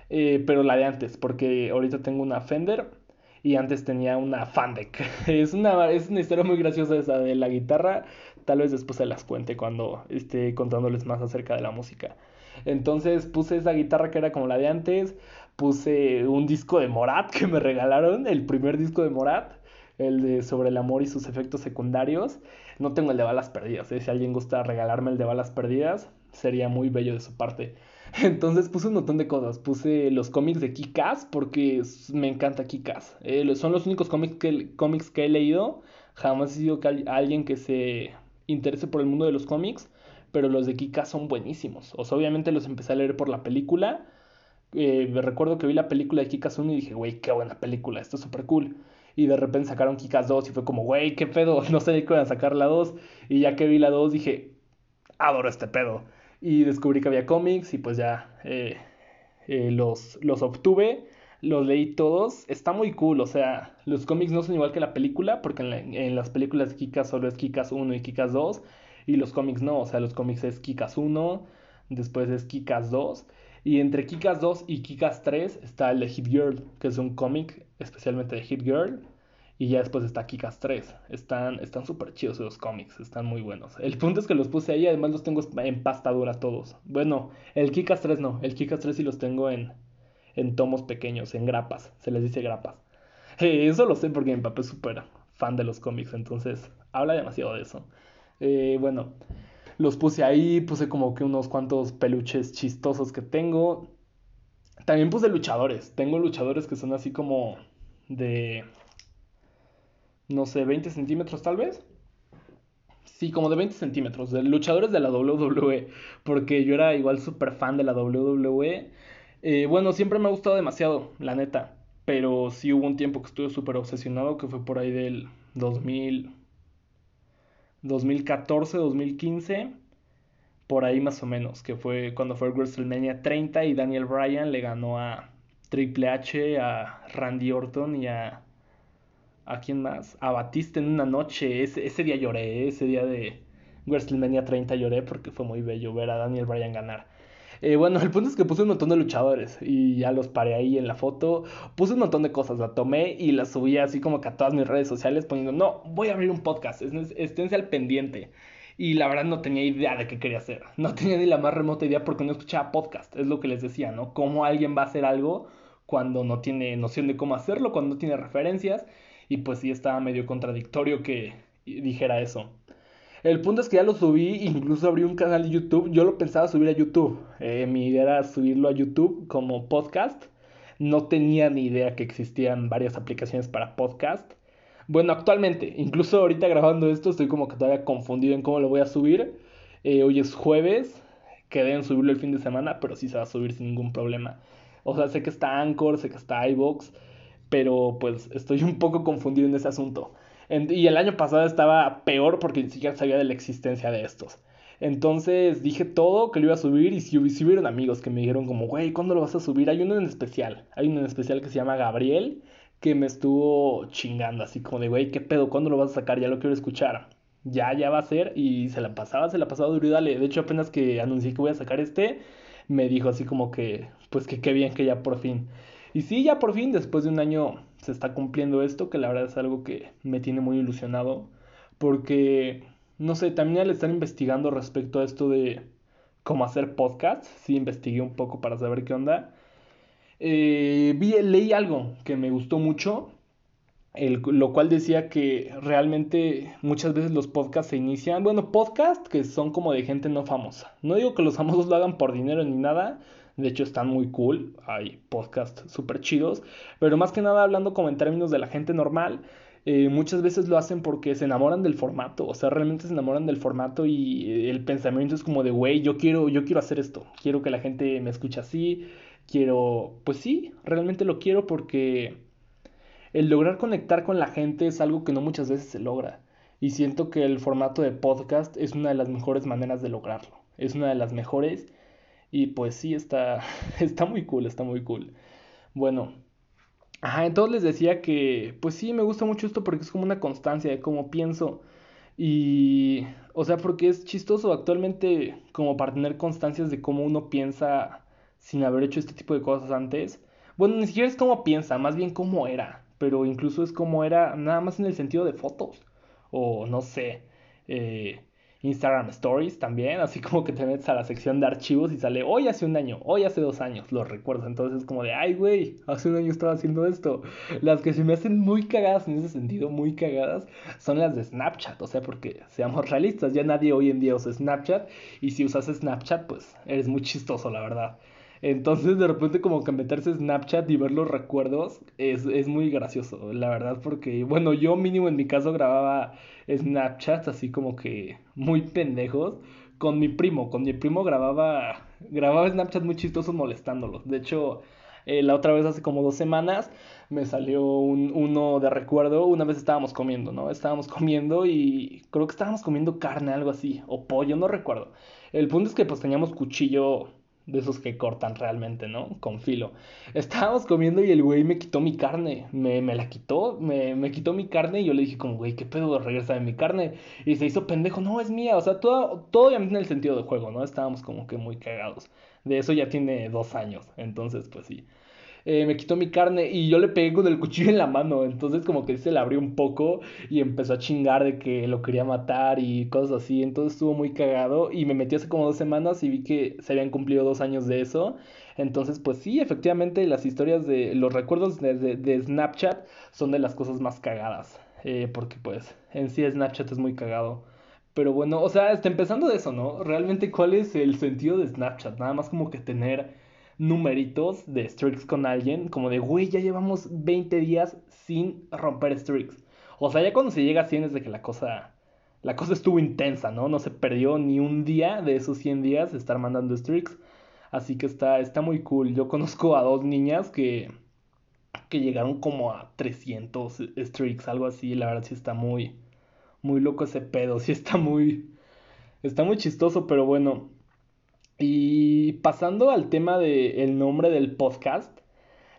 S1: eh, pero la de antes, porque ahorita tengo una Fender y antes tenía una Fandek. es, una, es una historia muy graciosa esa de la guitarra, tal vez después se las cuente cuando esté contándoles más acerca de la música. Entonces puse esa guitarra que era como la de antes, puse un disco de Morat que me regalaron, el primer disco de Morat, el de sobre el amor y sus efectos secundarios. No tengo el de balas perdidas, ¿eh? si alguien gusta regalarme el de balas perdidas, sería muy bello de su parte. Entonces puse un montón de cosas. Puse los cómics de Kikas porque me encanta Kikas. Eh, son los únicos cómics que, cómics que he leído. Jamás he sido alguien que se interese por el mundo de los cómics pero los de Kika son buenísimos. O sea, obviamente los empecé a leer por la película. Eh, recuerdo que vi la película de Kikas 1 y dije, güey, qué buena película, esto es súper cool. Y de repente sacaron Kikas 2 y fue como, güey, qué pedo, no sé qué iban a sacar la 2. Y ya que vi la 2 dije, adoro este pedo. Y descubrí que había cómics y pues ya eh, eh, los, los obtuve, los leí todos. Está muy cool, o sea, los cómics no son igual que la película, porque en, en las películas de Kikas solo es Kikas 1 y Kikas 2 y los cómics no, o sea, los cómics es Kikas 1, después es Kikas 2 y entre Kikas 2 y Kikas 3 está el de Hit Girl, que es un cómic especialmente de Hit Girl. Y ya después está Kikas 3. Están están súper chidos esos cómics, están muy buenos. El punto es que los puse ahí, además los tengo en pasta dura todos. Bueno, el Kikas 3 no, el Kikas 3 sí los tengo en, en tomos pequeños, en grapas, se les dice grapas. eso lo sé porque mi papá es súper fan de los cómics, entonces habla demasiado de eso. Eh, bueno, los puse ahí, puse como que unos cuantos peluches chistosos que tengo. También puse luchadores. Tengo luchadores que son así como de, no sé, 20 centímetros tal vez. Sí, como de 20 centímetros. De luchadores de la WWE. Porque yo era igual súper fan de la WWE. Eh, bueno, siempre me ha gustado demasiado, la neta. Pero sí hubo un tiempo que estuve súper obsesionado, que fue por ahí del 2000, 2014, 2015, por ahí más o menos, que fue cuando fue WrestleMania 30 y Daniel Bryan le ganó a Triple H, a Randy Orton y a... ¿A quién más? A Batista en una noche. Ese, ese día lloré, ese día de WrestleMania 30 lloré porque fue muy bello ver a Daniel Bryan ganar. Eh, bueno, el punto es que puse un montón de luchadores y ya los paré ahí en la foto. Puse un montón de cosas, la tomé y la subí así como que a todas mis redes sociales poniendo, no, voy a abrir un podcast, esténse al pendiente. Y la verdad no tenía idea de qué quería hacer. No tenía ni la más remota idea porque no escuchaba podcast. Es lo que les decía, ¿no? Cómo alguien va a hacer algo cuando no tiene noción de cómo hacerlo, cuando no tiene referencias. Y pues sí estaba medio contradictorio que dijera eso. El punto es que ya lo subí, incluso abrí un canal de YouTube. Yo lo pensaba subir a YouTube. Eh, mi idea era subirlo a YouTube como podcast. No tenía ni idea que existían varias aplicaciones para podcast. Bueno, actualmente, incluso ahorita grabando esto, estoy como que todavía confundido en cómo lo voy a subir. Eh, hoy es jueves, quedé en subirlo el fin de semana, pero sí se va a subir sin ningún problema. O sea, sé que está Anchor, sé que está iVoox, pero pues estoy un poco confundido en ese asunto y el año pasado estaba peor porque ni siquiera sabía de la existencia de estos. Entonces dije todo que lo iba a subir y si, si hubieron amigos que me dijeron como, güey, ¿cuándo lo vas a subir? Hay uno en especial, hay uno en especial que se llama Gabriel que me estuvo chingando así como de, güey, ¿qué pedo? ¿Cuándo lo vas a sacar? Ya lo quiero escuchar. Ya, ya va a ser y se la pasaba, se la pasaba duro y. De hecho, apenas que anuncié que voy a sacar este, me dijo así como que, pues que qué bien que ya por fin. Y sí, ya por fin, después de un año se está cumpliendo esto, que la verdad es algo que me tiene muy ilusionado, porque, no sé, también al estar investigando respecto a esto de cómo hacer podcast, sí investigué un poco para saber qué onda, eh, vi, leí algo que me gustó mucho, el, lo cual decía que realmente muchas veces los podcasts se inician, bueno, podcasts que son como de gente no famosa. No digo que los famosos lo hagan por dinero ni nada, De hecho, están muy cool. Hay podcasts súper chidos. Pero más que nada, hablando como en términos de la gente normal, eh, muchas veces lo hacen porque se enamoran del formato. O sea, realmente se enamoran del formato y eh, el pensamiento es como de, güey, yo quiero, yo quiero hacer esto. Quiero que la gente me escuche así. Quiero, pues sí, realmente lo quiero porque el lograr conectar con la gente es algo que no muchas veces se logra. Y siento que el formato de podcast es una de las mejores maneras de lograrlo. Es una de las mejores y pues sí, está, está muy cool, está muy cool. Bueno, ajá, entonces les decía que, pues sí, me gusta mucho esto porque es como una constancia de cómo pienso. Y, o sea, porque es chistoso actualmente como para tener constancias de cómo uno piensa sin haber hecho este tipo de cosas antes. Bueno, ni siquiera es cómo piensa, más bien cómo era. Pero incluso es como era nada más en el sentido de fotos. O no sé. Eh, Instagram Stories también, así como que te metes a la sección de archivos y sale hoy hace un año, hoy hace dos años, los recuerdo. Entonces es como de, ay, güey, hace un año estaba haciendo esto. Las que se me hacen muy cagadas en ese sentido, muy cagadas, son las de Snapchat. O sea, porque seamos realistas, ya nadie hoy en día usa Snapchat. Y si usas Snapchat, pues eres muy chistoso, la verdad. Entonces de repente como que meterse Snapchat y ver los recuerdos es, es muy gracioso, la verdad, porque bueno, yo mínimo en mi caso grababa Snapchats así como que muy pendejos con mi primo, con mi primo grababa, grababa Snapchat muy chistosos molestándolos. De hecho, eh, la otra vez hace como dos semanas me salió un, uno de recuerdo, una vez estábamos comiendo, ¿no? Estábamos comiendo y creo que estábamos comiendo carne, algo así, o pollo, no recuerdo. El punto es que pues teníamos cuchillo de esos que cortan realmente, ¿no? Con filo. Estábamos comiendo y el güey me quitó mi carne, me, me la quitó, me, me, quitó mi carne y yo le dije como, güey, ¿qué pedo regresa de mi carne? Y se hizo pendejo, no, es mía, o sea, todo, todo en el sentido de juego, ¿no? Estábamos como que muy cagados. De eso ya tiene dos años, entonces pues sí. Eh, me quitó mi carne y yo le pegué con el cuchillo en la mano. Entonces como que se le abrió un poco y empezó a chingar de que lo quería matar y cosas así. Entonces estuvo muy cagado y me metí hace como dos semanas y vi que se habían cumplido dos años de eso. Entonces pues sí, efectivamente las historias de los recuerdos de, Snapchat son de las cosas más cagadas. Eh, porque pues en sí Snapchat es muy cagado. Pero bueno, o sea, está empezando de eso, ¿no? Realmente cuál es el sentido de Snapchat. Nada más como que tener numeritos de streaks con alguien, como de, güey, ya llevamos 20 días sin romper streaks. O sea, ya cuando se llega a 100 es de que la cosa, la cosa estuvo intensa, ¿no? No se perdió ni un día de esos 100 días de estar mandando streaks. Así que está, está muy cool. Yo conozco a dos niñas que, que llegaron como a 300 streaks, algo así. La verdad sí está muy, muy loco ese pedo. Sí está muy, está muy chistoso, pero bueno. Y pasando al tema del nombre del podcast,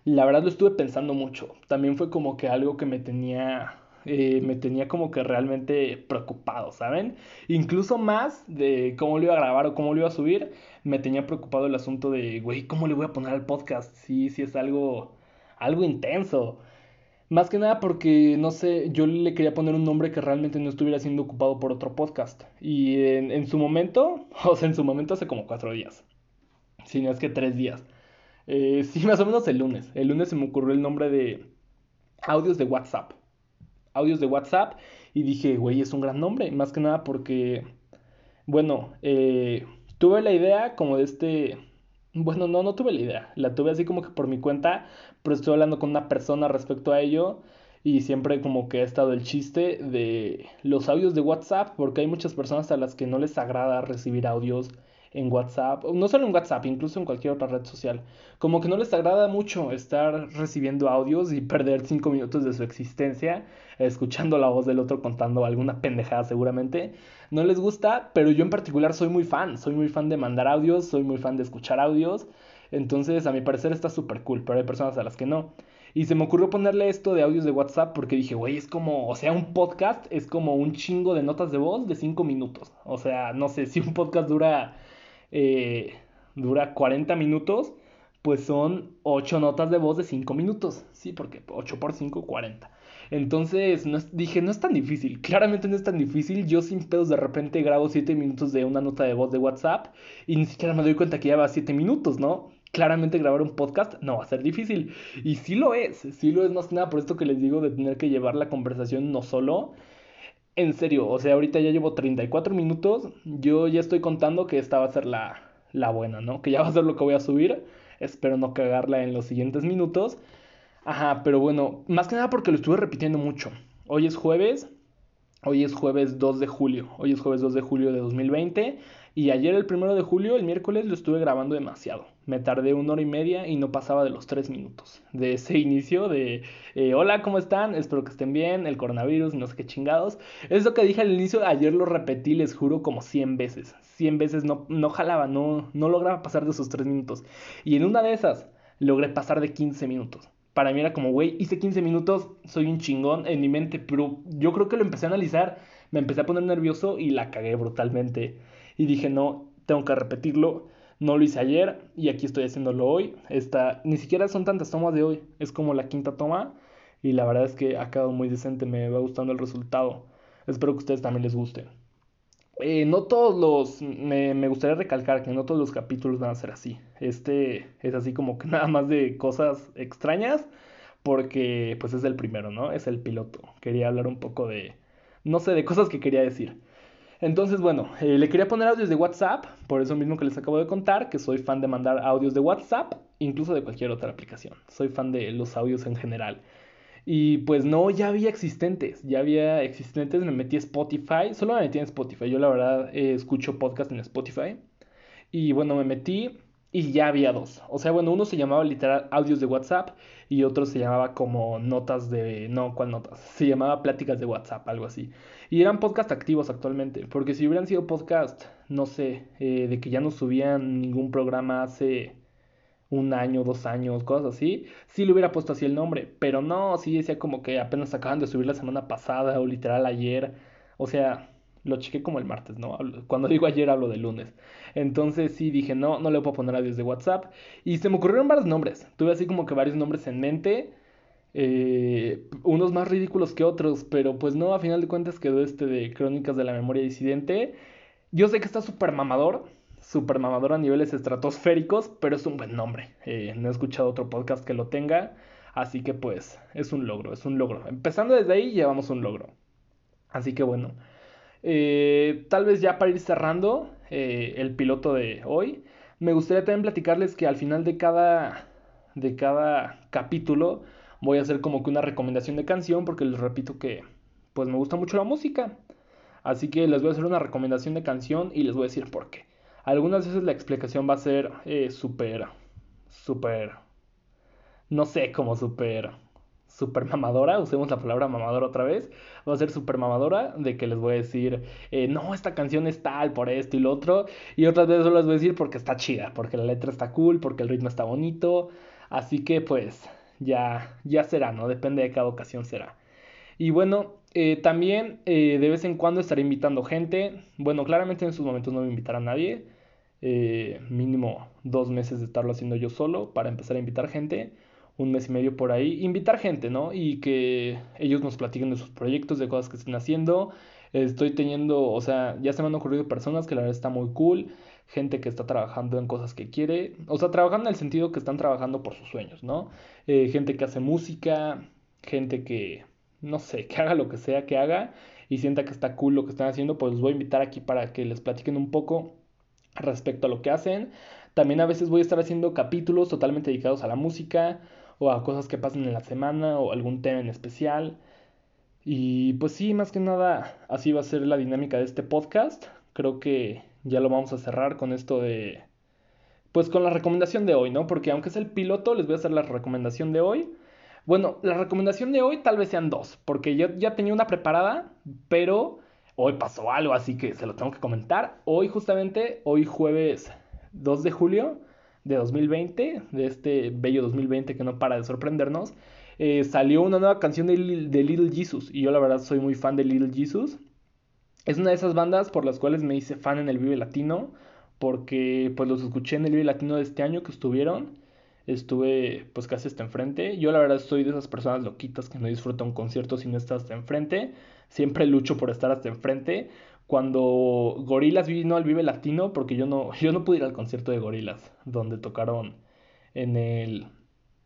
S1: la verdad lo estuve pensando mucho. También fue como que algo que me tenía, eh, me tenía como que realmente preocupado, ¿saben? Incluso más de cómo lo iba a grabar o cómo lo iba a subir, me tenía preocupado el asunto de, güey, ¿cómo le voy a poner al podcast? Sí, sí es algo, algo intenso. Más que nada porque, no sé, yo le quería poner un nombre que realmente no estuviera siendo ocupado por otro podcast. Y en, su momento, o sea, en su momento hace como cuatro días. Si no es que tres días. Eh, sí, más o menos el lunes. El lunes se me ocurrió el nombre de audios de WhatsApp. Audios de WhatsApp. Y dije, güey, es un gran nombre. Más que nada porque, bueno, eh, tuve la idea como de este bueno, no, no tuve la idea. La tuve así como que por mi cuenta, pero estoy hablando con una persona respecto a ello y siempre como que ha estado el chiste de los audios de WhatsApp, porque hay muchas personas a las que no les agrada recibir audios en WhatsApp, no solo en WhatsApp, incluso en cualquier otra red social. Como que no les agrada mucho estar recibiendo audios y perder cinco minutos de su existencia escuchando la voz del otro contando alguna pendejada seguramente. No les gusta, pero yo en particular soy muy fan, soy muy fan de mandar audios, soy muy fan de escuchar audios. Entonces, a mi parecer está súper cool, pero hay personas a las que no. Y se me ocurrió ponerle esto de audios de WhatsApp porque dije, güey, es como, o sea, un podcast es como un chingo de notas de voz de 5 minutos. O sea, no sé, si un podcast dura eh, dura 40 minutos, pues son 8 notas de voz de 5 minutos. Sí, porque 8 por 5, 40. Entonces no dije, no es tan difícil. Claramente no es tan difícil. Yo sin pedos de repente grabo 7 minutos de una nota de voz de WhatsApp y ni siquiera me doy cuenta que lleva 7 minutos, ¿no? Claramente grabar un podcast no va a ser difícil. Y sí lo es, sí lo es más que nada por esto que les digo de tener que llevar la conversación no solo en serio, o sea, ahorita ya llevo 34 minutos. Yo ya estoy contando que esta va a ser la, la buena, ¿no? Que ya va a ser lo que voy a subir. Espero no cagarla en los siguientes minutos. Ajá, pero bueno, más que nada porque lo estuve repitiendo mucho. Hoy es jueves, hoy es jueves 2 de julio, hoy es jueves 2 de julio de 2020 y ayer el primero de julio, el miércoles, lo estuve grabando demasiado. Me tardé una hora y media y no pasaba de los tres minutos de ese inicio de eh, hola, ¿cómo están? Espero que estén bien, el coronavirus, no sé qué chingados. Eso que dije al inicio, ayer lo repetí, les juro, como 100 veces. 100 veces no, no jalaba, no, no lograba pasar de esos tres minutos. Y en una de esas logré pasar de 15 minutos para mí era como, güey, hice 15 minutos, soy un chingón en mi mente, pero yo creo que lo empecé a analizar, me empecé a poner nervioso y la cagué brutalmente. Y dije, no, tengo que repetirlo, no lo hice ayer y aquí estoy haciéndolo hoy. Esta, ni siquiera son tantas tomas de hoy, es como la quinta toma y la verdad es que ha quedado muy decente, me va gustando el resultado. Espero que a ustedes también les guste. Eh, no todos los, me, me, gustaría recalcar que no todos los capítulos van a ser así. Este es así como que nada más de cosas extrañas, porque pues es el primero, ¿no? Es el piloto. Quería hablar un poco de, no sé, de cosas que quería decir. Entonces, bueno, eh, le quería poner audios de WhatsApp, por eso mismo que les acabo de contar, que soy fan de mandar audios de WhatsApp, incluso de cualquier otra aplicación. Soy fan de los audios en general. Y pues no, ya había existentes, ya había existentes, me metí a Spotify, solo me metí en Spotify, yo la verdad eh, escucho podcast en Spotify. Y bueno, me metí y ya había dos. O sea, bueno, uno se llamaba literal audios de WhatsApp y otro se llamaba como notas de... No, ¿cuál notas? Se llamaba pláticas de WhatsApp, algo así. Y eran podcast activos actualmente, porque si hubieran sido podcast, no sé, eh, de que ya no subían ningún programa hace un año, dos años, cosas así, sí le hubiera puesto así el nombre, pero no, sí decía como que apenas acaban de subir la semana pasada o literal ayer, o sea, lo chequé como el martes, ¿no? Cuando digo ayer hablo de lunes. Entonces sí dije, no, no le puedo poner adiós de WhatsApp. Y se me ocurrieron varios nombres. Tuve así como que varios nombres en mente. Eh, unos más ridículos que otros, pero pues no, a final de cuentas quedó este de Crónicas de la Memoria Disidente. Yo sé que está súper mamador, super mamador a niveles estratosféricos, pero es un buen nombre. Eh, no he escuchado otro podcast que lo tenga, así que pues es un logro, es un logro. Empezando desde ahí llevamos un logro. Así que bueno, eh, tal vez ya para ir cerrando eh, el piloto de hoy, me gustaría también platicarles que al final de cada, de cada capítulo voy a hacer como que una recomendación de canción, porque les repito que pues me gusta mucho la música. Así que les voy a hacer una recomendación de canción y les voy a decir por qué. Algunas veces la explicación va a ser eh, súper, súper, no sé, como súper, súper mamadora, usemos la palabra mamadora otra vez, va a ser súper mamadora de que les voy a decir, eh, no, esta canción es tal por esto y lo otro, y otras veces solo les voy a decir porque está chida, porque la letra está cool, porque el ritmo está bonito, así que pues ya, ya será, ¿no? Depende de cada ocasión será. Y bueno, eh, también eh, de vez en cuando estaré invitando gente. Bueno, claramente en estos momentos no voy a invitar a nadie. Mínimo dos meses de estarlo haciendo yo solo para empezar a invitar gente. Un mes y medio por ahí. Invitar gente, ¿no? Y que ellos nos platiquen de sus proyectos, de cosas que estén haciendo. Estoy teniendo, o sea, ya se me han ocurrido personas que la verdad está muy cool. Gente que está trabajando en cosas que quiere. O sea, trabajando en el sentido que están trabajando por sus sueños, ¿no? gente que hace música. Gente que no sé, que haga lo que sea que haga y sienta que está cool lo que están haciendo, pues los voy a invitar aquí para que les platiquen un poco respecto a lo que hacen. También a veces voy a estar haciendo capítulos totalmente dedicados a la música o a cosas que pasan en la semana o algún tema en especial. Y pues sí, más que nada, así va a ser la dinámica de este podcast. Creo que ya lo vamos a cerrar con esto de... Pues con la recomendación de hoy, ¿no? Porque aunque es el piloto, les voy a hacer la recomendación de hoy. Bueno, la recomendación de hoy tal vez sean dos, porque yo ya tenía una preparada, pero hoy pasó algo, así que se lo tengo que comentar. Hoy justamente, hoy jueves 2 de julio de 2020, de este bello 2020 que no para de sorprendernos, eh, salió una nueva canción de, de Little Jesus, y yo la verdad soy muy fan de Little Jesus. Es una de esas bandas por las cuales me hice fan en el Vive Latino, porque pues los escuché en el Vive Latino de este año que estuvieron estuve pues casi hasta enfrente. Yo la verdad soy de esas personas loquitas que no disfrutan un concierto si no estás hasta enfrente. Siempre lucho por estar hasta enfrente. Cuando Gorilas vino al Vive Latino, porque yo no, yo no pude ir al concierto de Gorilas, donde tocaron en el,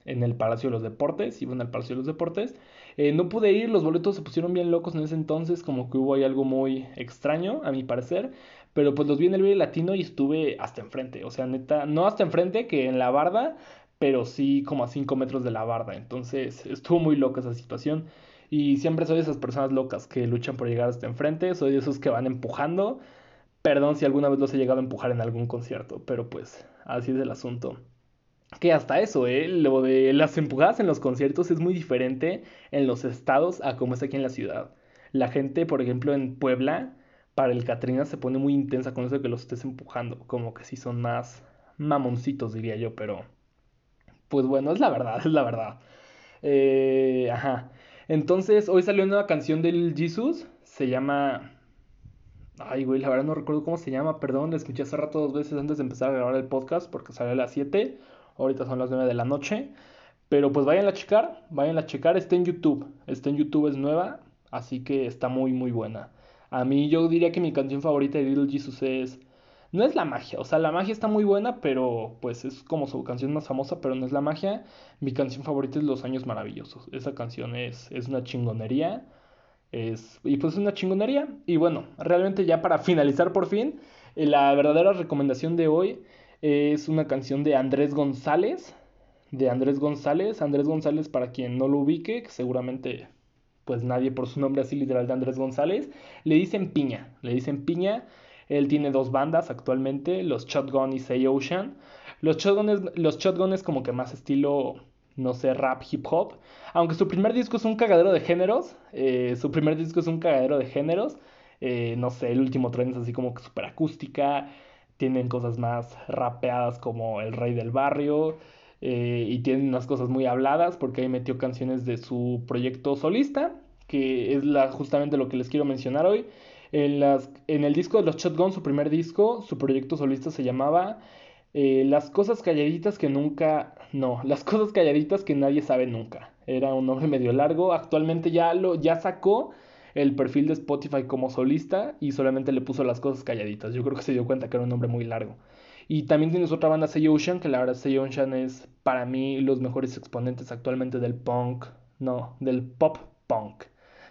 S1: en el Palacio de los Deportes, iban al Palacio de los Deportes. Eh, no pude ir, los boletos se pusieron bien locos en ese entonces, como que hubo ahí algo muy extraño, a mi parecer. Pero pues los vi en el Vive Latino y estuve hasta enfrente. O sea, neta, no hasta enfrente que en la barda, pero sí como a 5 metros de la barda. Entonces estuvo muy loca esa situación. Y siempre soy de esas personas locas que luchan por llegar hasta enfrente. Soy de esos que van empujando. Perdón si alguna vez los he llegado a empujar en algún concierto, pero pues así es el asunto. Que hasta eso, ¿eh? Lo de las empujadas en los conciertos es muy diferente en los estados a como es aquí en la ciudad. La gente, por ejemplo, en Puebla, para el Catrina se pone muy intensa con eso de que los estés empujando. Como que sí son más mamoncitos, diría yo, pero... Pues bueno, es la verdad, es la verdad. Eh, ajá. Entonces, hoy salió una nueva canción del Jesus. Se llama... Ay, güey, la verdad no recuerdo cómo se llama, perdón. La escuché hace rato dos veces antes de empezar a grabar el podcast porque salió a las 7. Ahorita son las 9 de la noche. Pero pues vayan a checar, vayan a checar. Está en YouTube. Está en YouTube, es nueva. Así que está muy, muy buena. A mí yo diría que mi canción favorita de Little Jesus es... No es la magia, o sea, la magia está muy buena, pero pues es como su canción más famosa, pero no es la magia. Mi canción favorita es Los Años Maravillosos. Esa canción es, es una chingonería. Es, y pues es una chingonería. Y bueno, realmente ya para finalizar por fin, eh, la verdadera recomendación de hoy es una canción de Andrés González. De Andrés González. Andrés González, para quien no lo ubique, que seguramente pues nadie por su nombre así literal de Andrés González, le dicen Piña. Le dicen Piña. Él tiene dos bandas actualmente, los Shotgun y Say Ocean. Los Shotgun los Shotgun es como que más estilo, no sé, rap, hip hop. Aunque su primer disco es un cagadero de géneros. Eh, su primer disco es un cagadero de géneros. Eh, no sé, el último tren es así como que súper acústica tienen cosas más rapeadas como El Rey del Barrio eh, y tienen unas cosas muy habladas porque ahí metió canciones de su proyecto solista, que es la, justamente lo que les quiero mencionar hoy. En, las, en el disco de los Shotgun, su primer disco, su proyecto solista se llamaba eh, Las cosas calladitas que nunca, no, las cosas calladitas que nadie sabe nunca. Era un nombre medio largo, actualmente ya lo, ya sacó el perfil de Spotify como solista y solamente le puso las cosas calladitas. Yo creo que se dio cuenta que era un nombre muy largo. Y también tienes otra banda, Say Ocean, que la verdad Say Ocean es para mí los mejores exponentes actualmente del punk, no, del pop punk.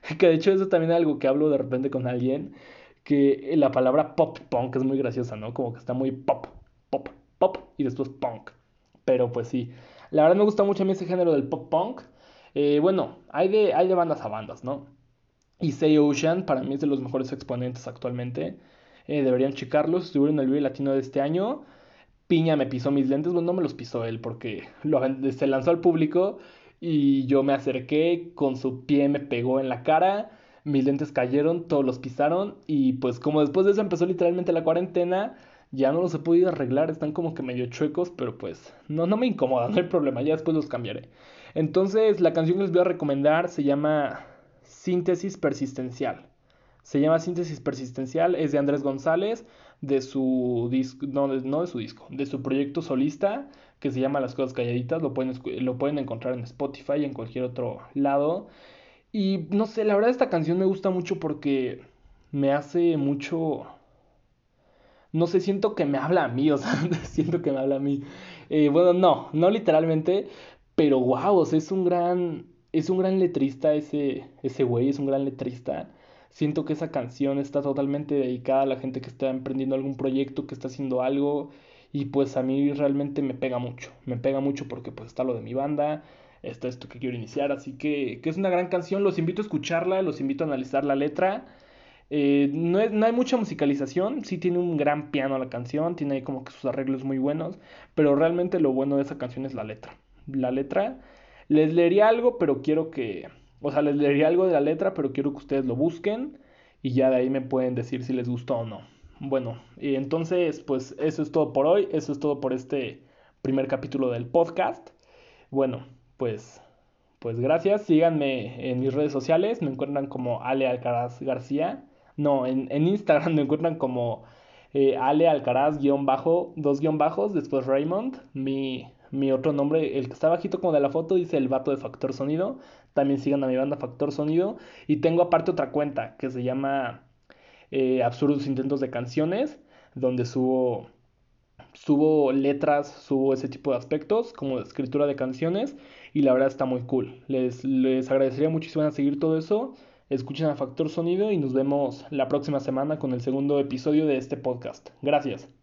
S1: Que de hecho eso también es algo que hablo de repente con alguien, que la palabra pop punk es muy graciosa, ¿no? Como que está muy pop, pop, pop y después punk. Pero pues sí, la verdad me gusta mucho a mí ese género del pop punk. Eh, bueno, hay de, hay de bandas a bandas, ¿no? Y Say Ocean para mí es de los mejores exponentes actualmente. Eh, deberían checarlos. Estuvieron en el Vive Latino de este año. Piña me pisó mis lentes. Bueno, no me los pisó él porque lo, se lanzó al público y yo me acerqué. Con su pie me pegó en la cara. Mis lentes cayeron, todos los pisaron. Y pues como después de eso empezó literalmente la cuarentena, ya no los he podido arreglar. Están como que medio chuecos, pero pues no, no me incomoda, no hay problema. Ya después los cambiaré. Entonces la canción que les voy a recomendar se llama Síntesis Persistencial. Se llama Síntesis Persistencial, es de Andrés González, de su disco, no, no de su disco, de su proyecto solista que se llama Las Cosas Calladitas, lo pueden, lo pueden encontrar en Spotify en cualquier otro lado. Y no sé, la verdad esta canción me gusta mucho porque me hace mucho... No sé, siento que me habla a mí, o sea, siento que me habla a mí. Eh, bueno, no, no literalmente, pero wow, es un gran es un gran letrista ese, ese güey, es un gran letrista. Siento que esa canción está totalmente dedicada a la gente que está emprendiendo algún proyecto, que está haciendo algo. Y pues a mí realmente me pega mucho. Me pega mucho porque pues está lo de mi banda, está esto que quiero iniciar. Así que, que es una gran canción. Los invito a escucharla, los invito a analizar la letra. Eh, no, no, hay mucha musicalización, sí tiene un gran piano la canción, tiene ahí como que sus arreglos muy buenos, pero realmente lo bueno de esa canción es la letra. La letra les leería algo, pero quiero que, o sea, les leería algo de la letra, pero quiero que ustedes lo busquen y ya de ahí me pueden decir si les gustó o no. Bueno, y entonces, pues eso es todo por hoy, eso es todo por este primer capítulo del podcast. Bueno, pues, pues gracias, síganme en mis redes sociales, me encuentran como Ale Alcaraz García, no, en, Instagram me encuentran como eh, Ale Alcaraz guion bajo, dos guion bajos, después Raymond, mi mi otro nombre, el que está bajito como de la foto, dice el vato de Factor Sonido. También sigan a mi banda Factor Sonido. Y tengo aparte otra cuenta que se llama eh, Absurdos Intentos de Canciones, donde subo, subo letras, subo ese tipo de aspectos, como escritura de canciones. Y la verdad está muy cool. Les, les agradecería muchísimo a seguir todo eso. Escuchen a Factor Sonido y nos vemos la próxima semana con el segundo episodio de este podcast. Gracias.